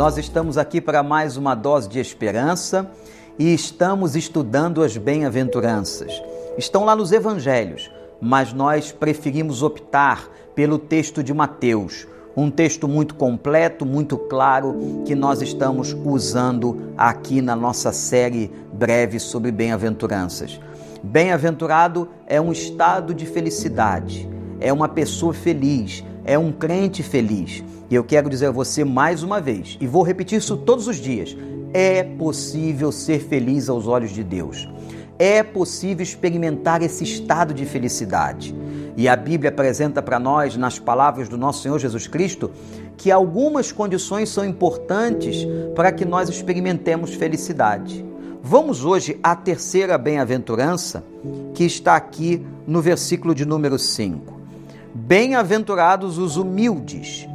Nós estamos aqui para mais uma dose de esperança e estamos estudando as bem-aventuranças. Estão lá nos evangelhos, mas nós preferimos optar pelo texto de Mateus, um texto muito completo, muito claro, que nós estamos usando aqui na nossa série breve sobre bem-aventuranças. Bem-aventurado é um estado de felicidade, é uma pessoa feliz, é um crente feliz. E eu quero dizer a você mais uma vez, e vou repetir isso todos os dias: é possível ser feliz aos olhos de Deus. É possível experimentar esse estado de felicidade. E a Bíblia apresenta para nós, nas palavras do nosso Senhor Jesus Cristo, que algumas condições são importantes para que nós experimentemos felicidade. Vamos hoje à terceira bem-aventurança, que está aqui no versículo de número 5. Bem-aventurados os humildes,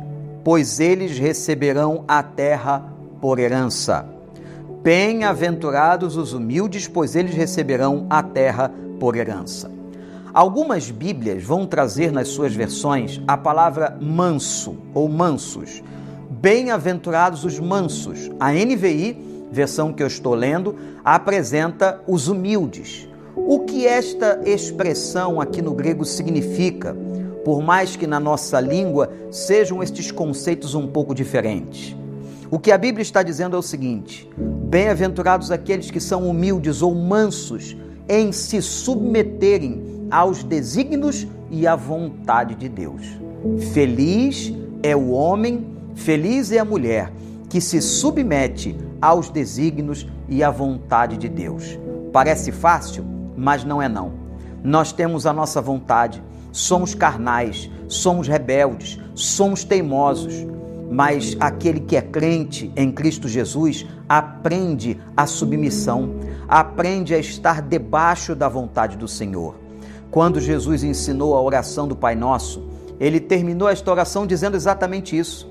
pois eles receberão a terra por herança. Bem-aventurados os humildes, pois eles receberão a terra por herança. Algumas Bíblias vão trazer nas suas versões a palavra manso ou mansos. Bem-aventurados os mansos. A NVI, versão que eu estou lendo, apresenta os humildes. O que esta expressão aqui no grego significa? Por mais que na nossa língua sejam estes conceitos um pouco diferentes. O que a Bíblia está dizendo é o seguinte: bem-aventurados aqueles que são humildes ou mansos em se submeterem aos desígnios e à vontade de Deus. Feliz é o homem, feliz é a mulher que se submete aos desígnios e à vontade de Deus. Parece fácil, mas não é não. Nós temos a nossa vontade, somos carnais, somos rebeldes, somos teimosos. Mas aquele que é crente em Cristo Jesus aprende a submissão, aprende a estar debaixo da vontade do Senhor. Quando Jesus ensinou a oração do Pai Nosso, ele terminou esta oração dizendo exatamente isso.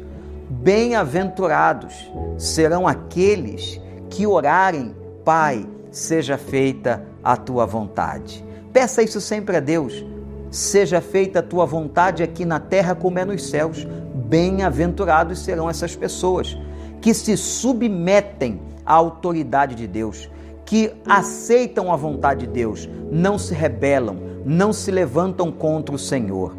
Bem-aventurados serão aqueles que orarem, Pai, seja feita a tua vontade. Peça isso sempre a Deus Seja feita a tua vontade aqui na terra como é nos céus. Bem-aventurados serão essas pessoas que se submetem à autoridade de Deus, que aceitam a vontade de Deus, não se rebelam, não se levantam contra o Senhor.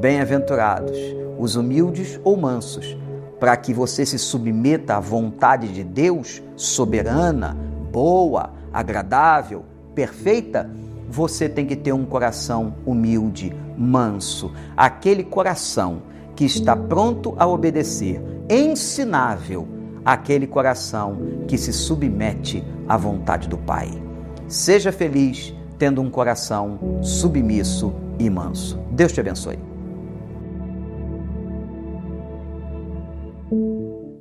Bem-aventurados os humildes ou mansos, para que você se submeta à vontade de Deus, soberana, boa, agradável, perfeita você tem que ter um coração humilde, manso, aquele coração que está pronto a obedecer, ensinável, aquele coração que se submete à vontade do Pai. Seja feliz tendo um coração submisso e manso. Deus te abençoe.